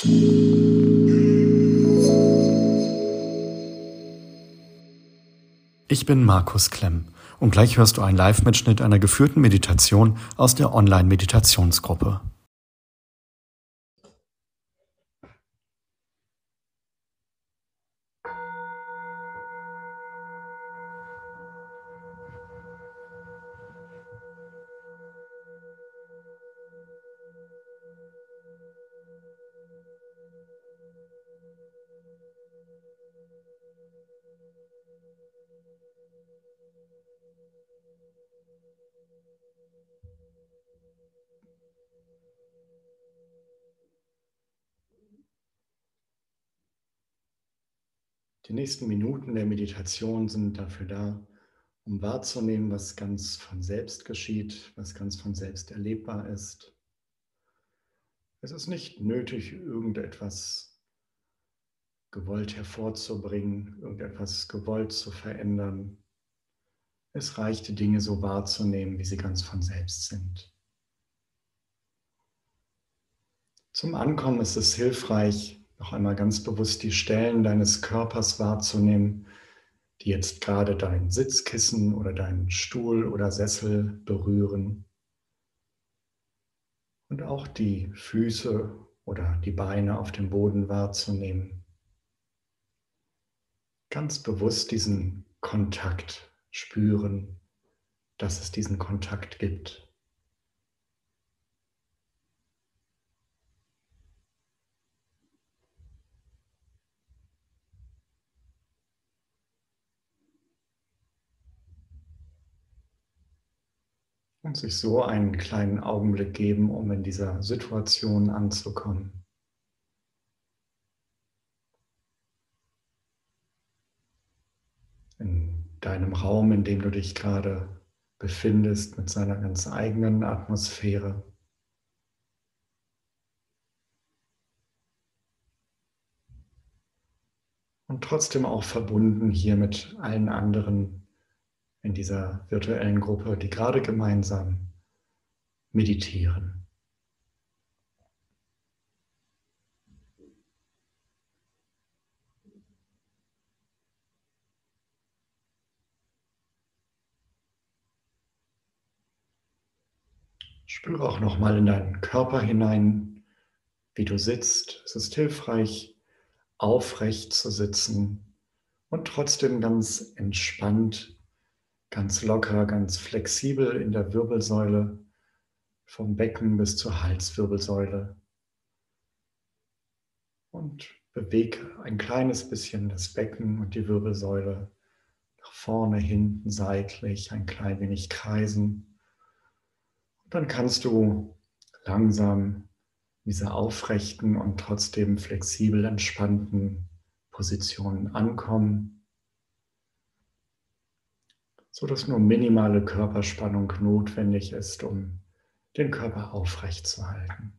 Ich bin Markus Klemm und gleich hörst du einen Live-Mitschnitt einer geführten Meditation aus der Online-Meditationsgruppe. Die nächsten Minuten der Meditation sind dafür da, um wahrzunehmen, was ganz von selbst geschieht, was ganz von selbst erlebbar ist. Es ist nicht nötig, irgendetwas gewollt hervorzubringen, irgendetwas gewollt zu verändern. Es reicht, die Dinge so wahrzunehmen, wie sie ganz von selbst sind. Zum Ankommen ist es hilfreich, noch einmal ganz bewusst die Stellen deines Körpers wahrzunehmen, die jetzt gerade dein Sitzkissen oder deinen Stuhl oder Sessel berühren. Und auch die Füße oder die Beine auf dem Boden wahrzunehmen. Ganz bewusst diesen Kontakt spüren, dass es diesen Kontakt gibt. Und sich so einen kleinen Augenblick geben, um in dieser Situation anzukommen. In deinem Raum, in dem du dich gerade befindest, mit seiner ganz eigenen Atmosphäre. Und trotzdem auch verbunden hier mit allen anderen in dieser virtuellen Gruppe, die gerade gemeinsam meditieren. Spüre auch noch mal in deinen Körper hinein, wie du sitzt. Es ist hilfreich, aufrecht zu sitzen und trotzdem ganz entspannt ganz locker, ganz flexibel in der Wirbelsäule, vom Becken bis zur Halswirbelsäule. Und bewege ein kleines bisschen das Becken und die Wirbelsäule nach vorne, hinten, seitlich, ein klein wenig kreisen. Und dann kannst du langsam in dieser aufrechten und trotzdem flexibel entspannten Position ankommen so dass nur minimale Körperspannung notwendig ist, um den Körper aufrecht zu halten.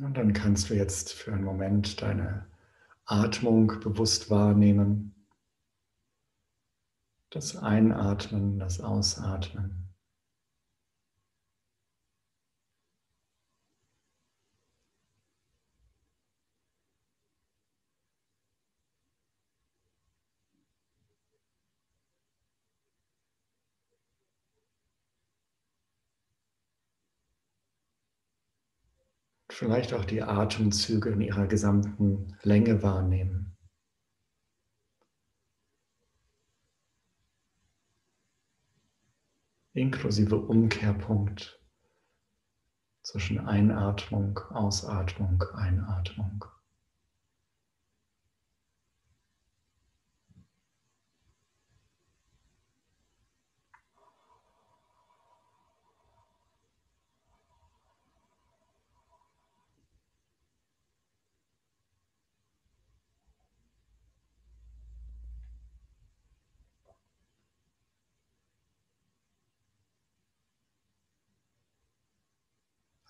Und dann kannst du jetzt für einen Moment deine Atmung bewusst wahrnehmen. Das Einatmen, das Ausatmen. Vielleicht auch die Atemzüge in ihrer gesamten Länge wahrnehmen. Inklusive Umkehrpunkt zwischen Einatmung, Ausatmung, Einatmung.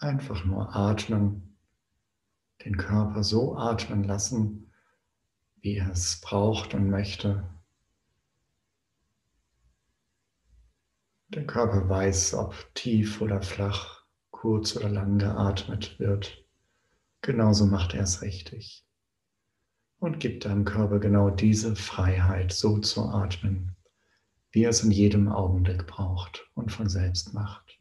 Einfach nur atmen, den Körper so atmen lassen, wie er es braucht und möchte. Der Körper weiß, ob tief oder flach, kurz oder lang geatmet wird. Genauso macht er es richtig. Und gibt deinem Körper genau diese Freiheit, so zu atmen, wie er es in jedem Augenblick braucht und von selbst macht.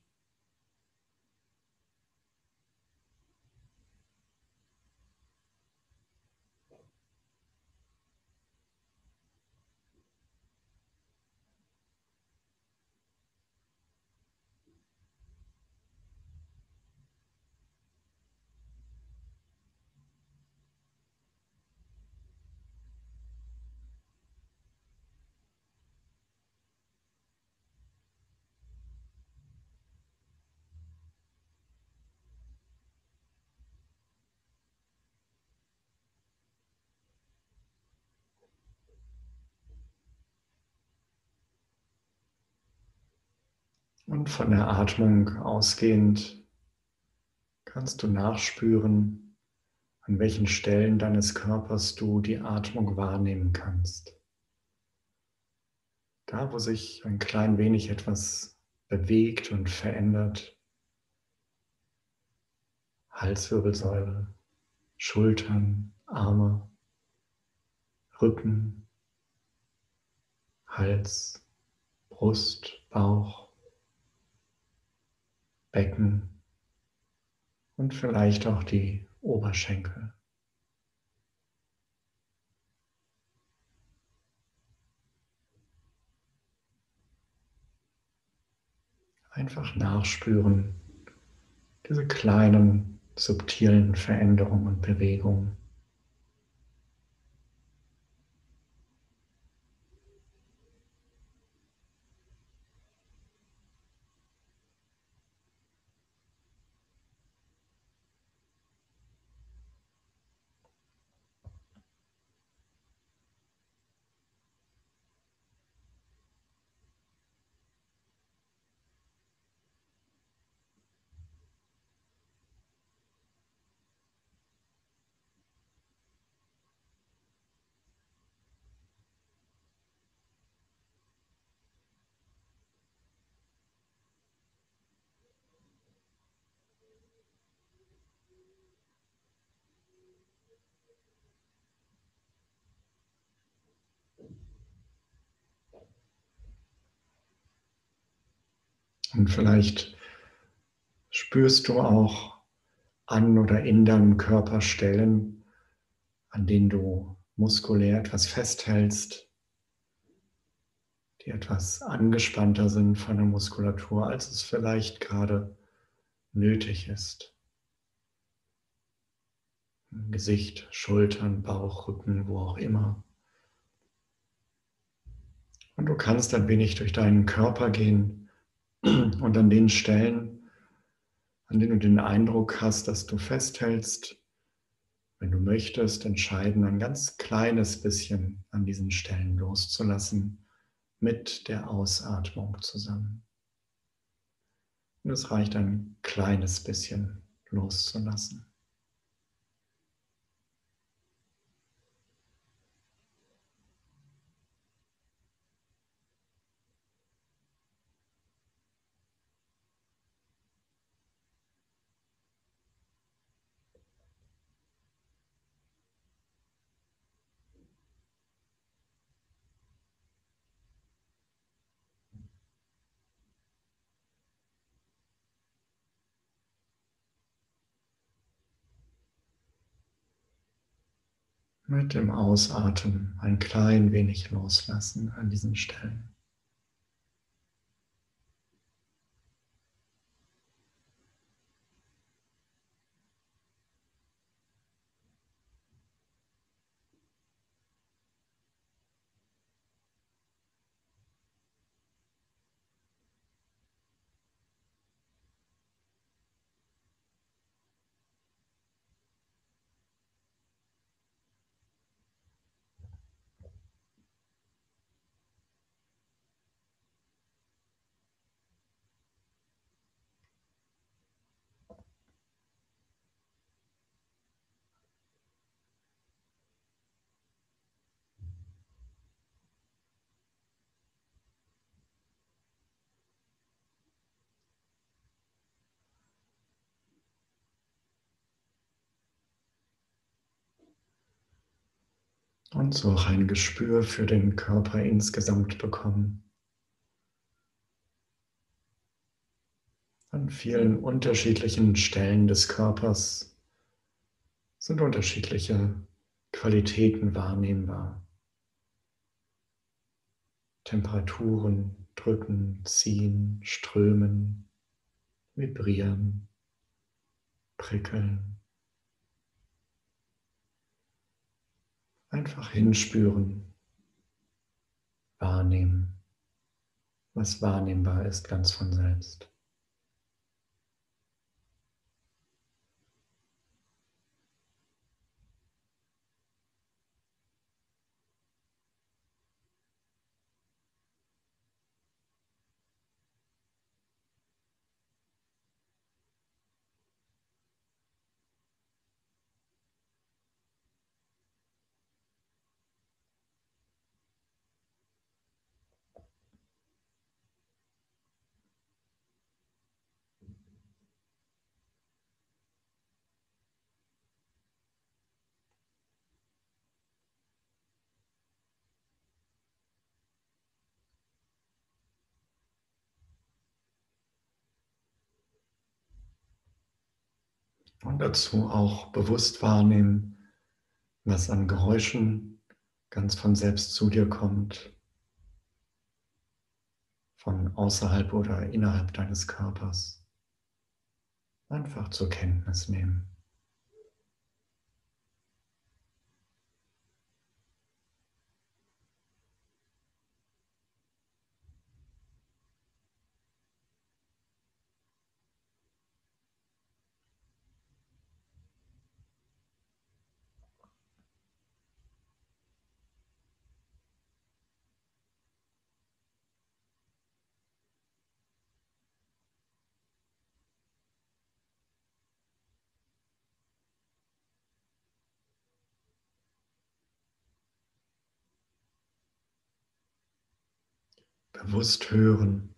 Und von der Atmung ausgehend kannst du nachspüren, an welchen Stellen deines Körpers du die Atmung wahrnehmen kannst. Da, wo sich ein klein wenig etwas bewegt und verändert. Halswirbelsäule, Schultern, Arme, Rücken, Hals, Brust, Bauch. Becken und vielleicht auch die Oberschenkel. Einfach nachspüren, diese kleinen, subtilen Veränderungen und Bewegungen. Und vielleicht spürst du auch an oder in deinem Körper Stellen, an denen du muskulär etwas festhältst, die etwas angespannter sind von der Muskulatur, als es vielleicht gerade nötig ist. Gesicht, Schultern, Bauch, Rücken, wo auch immer. Und du kannst ein wenig durch deinen Körper gehen und an den Stellen, an denen du den Eindruck hast, dass du festhältst, wenn du möchtest, entscheiden, ein ganz kleines bisschen an diesen Stellen loszulassen mit der Ausatmung zusammen. Und es reicht ein kleines bisschen loszulassen. Mit dem Ausatmen ein klein wenig loslassen an diesen Stellen. Und so auch ein Gespür für den Körper insgesamt bekommen. An vielen unterschiedlichen Stellen des Körpers sind unterschiedliche Qualitäten wahrnehmbar. Temperaturen drücken, ziehen, strömen, vibrieren, prickeln. Einfach hinspüren, wahrnehmen, was wahrnehmbar ist ganz von selbst. Und dazu auch bewusst wahrnehmen, was an Geräuschen ganz von selbst zu dir kommt, von außerhalb oder innerhalb deines Körpers. Einfach zur Kenntnis nehmen. Bewusst hören,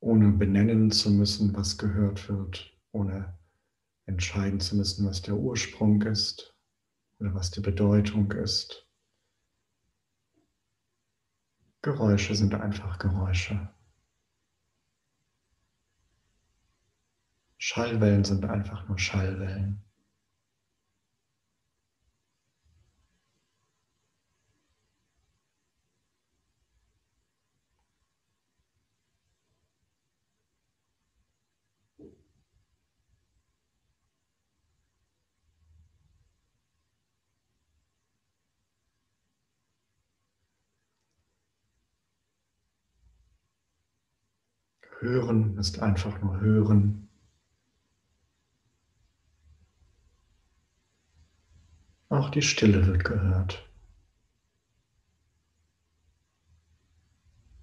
ohne benennen zu müssen, was gehört wird, ohne entscheiden zu müssen, was der Ursprung ist oder was die Bedeutung ist. Geräusche sind einfach Geräusche. Schallwellen sind einfach nur Schallwellen. Hören ist einfach nur Hören. Auch die Stille wird gehört.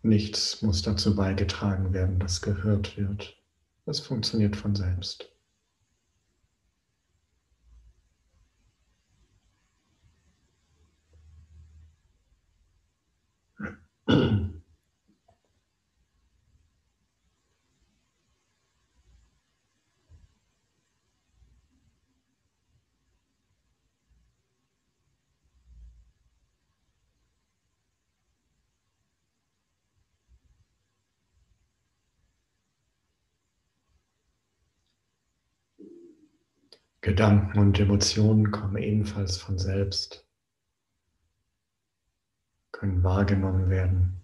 Nichts muss dazu beigetragen werden, dass gehört wird. Es funktioniert von selbst. Gedanken und Emotionen kommen ebenfalls von selbst, können wahrgenommen werden.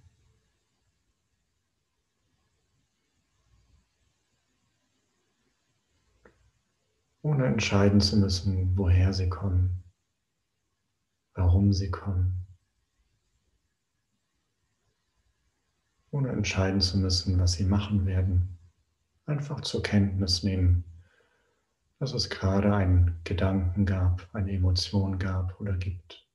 ohne entscheiden zu müssen, woher sie kommen, warum sie kommen, ohne entscheiden zu müssen, was sie machen werden, einfach zur Kenntnis nehmen dass es gerade einen Gedanken gab, eine Emotion gab oder gibt.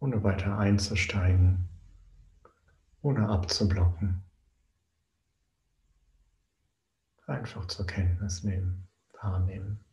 Ohne weiter einzusteigen, ohne abzublocken. Einfach zur Kenntnis nehmen, wahrnehmen.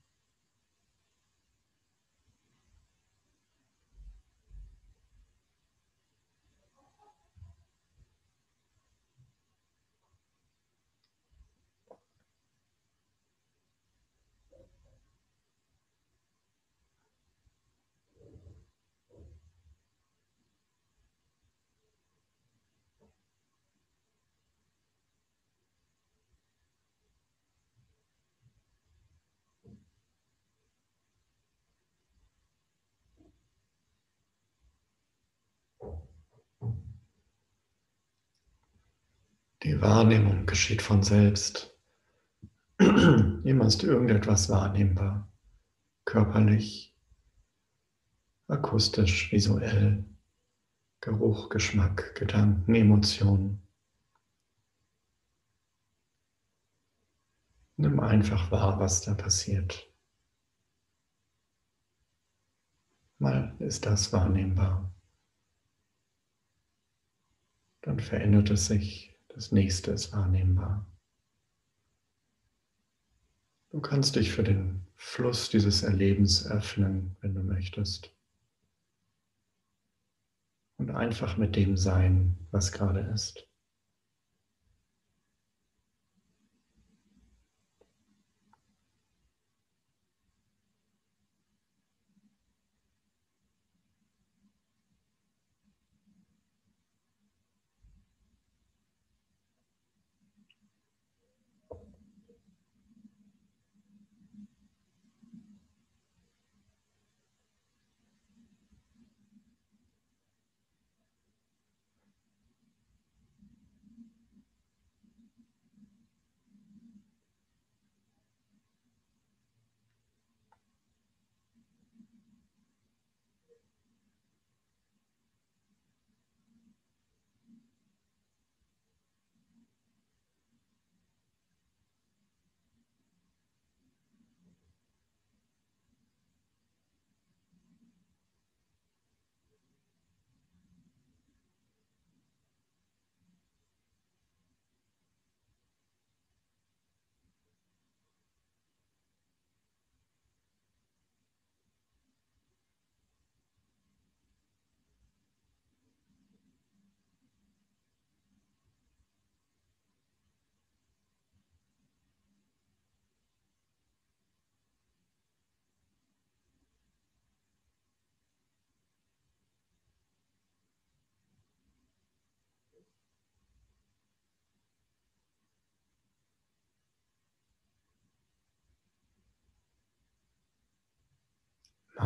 Die Wahrnehmung geschieht von selbst. Immer ist irgendetwas wahrnehmbar, körperlich, akustisch, visuell, Geruch, Geschmack, Gedanken, Emotionen. Nimm einfach wahr, was da passiert. Mal ist das wahrnehmbar. Dann verändert es sich, das nächste ist wahrnehmbar. Du kannst dich für den Fluss dieses Erlebens öffnen, wenn du möchtest. Und einfach mit dem sein, was gerade ist.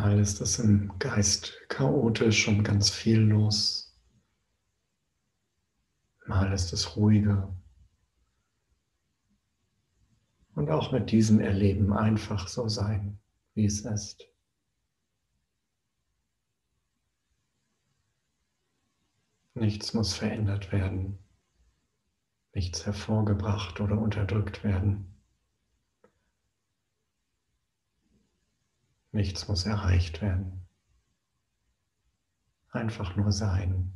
Mal ist es im Geist chaotisch und ganz viel los. Mal ist es ruhiger. Und auch mit diesem Erleben einfach so sein, wie es ist. Nichts muss verändert werden, nichts hervorgebracht oder unterdrückt werden. Nichts muss erreicht werden. Einfach nur sein.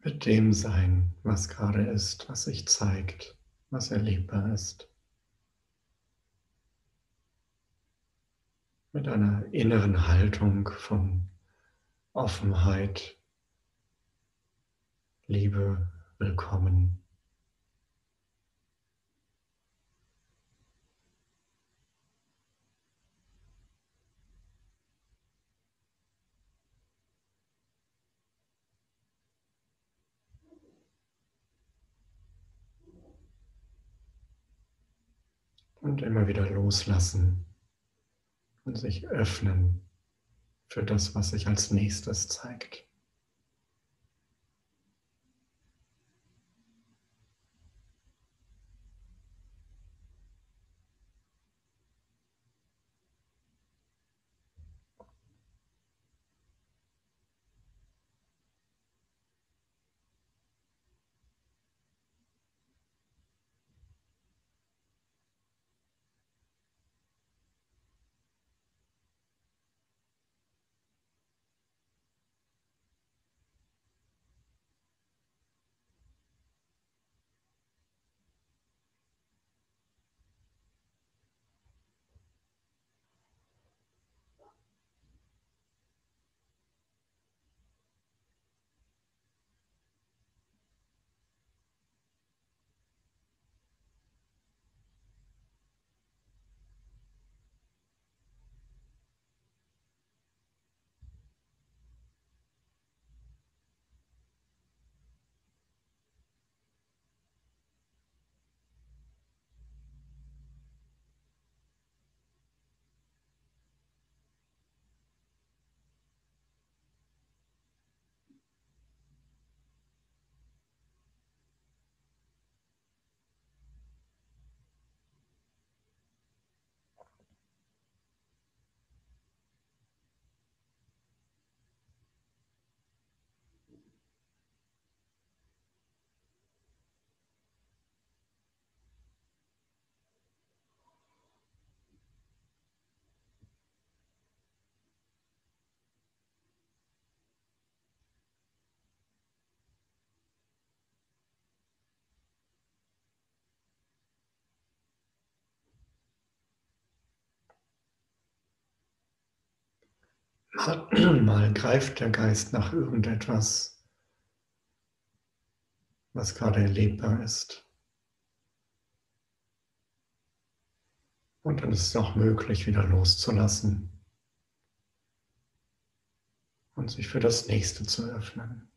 Mit dem sein, was gerade ist, was sich zeigt, was erlebbar ist. Mit einer inneren Haltung von Offenheit, Liebe, Willkommen. Und immer wieder loslassen und sich öffnen für das, was sich als nächstes zeigt. mal greift der Geist nach irgendetwas, was gerade erlebbar ist. Und dann ist es auch möglich, wieder loszulassen und sich für das nächste zu öffnen.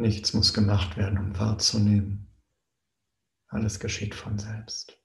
Nichts muss gemacht werden, um wahrzunehmen. Alles geschieht von selbst.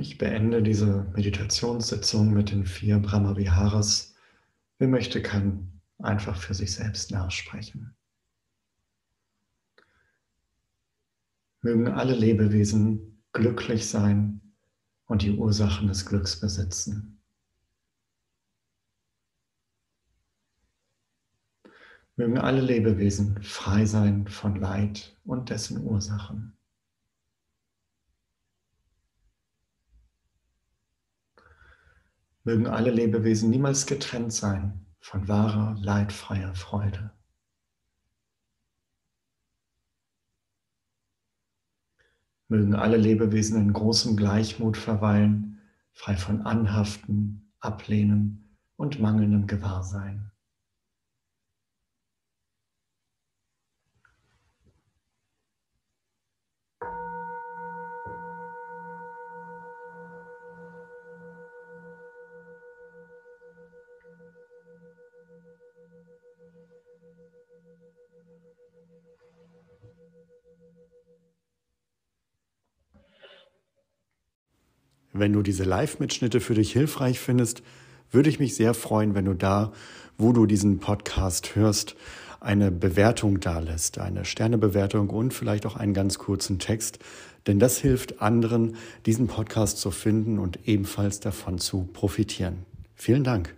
Ich beende diese Meditationssitzung mit den vier Brahmaviharas. Wer möchte, kann einfach für sich selbst nachsprechen. Mögen alle Lebewesen glücklich sein und die Ursachen des Glücks besitzen. Mögen alle Lebewesen frei sein von Leid und dessen Ursachen. Mögen alle Lebewesen niemals getrennt sein von wahrer, leidfreier Freude. Mögen alle Lebewesen in großem Gleichmut verweilen, frei von Anhaften, Ablehnen und mangelndem Gewahrsein. Wenn du diese Live-Mitschnitte für dich hilfreich findest, würde ich mich sehr freuen, wenn du da, wo du diesen Podcast hörst, eine Bewertung dalässt, eine Sternebewertung und vielleicht auch einen ganz kurzen Text, denn das hilft anderen, diesen Podcast zu finden und ebenfalls davon zu profitieren. Vielen Dank.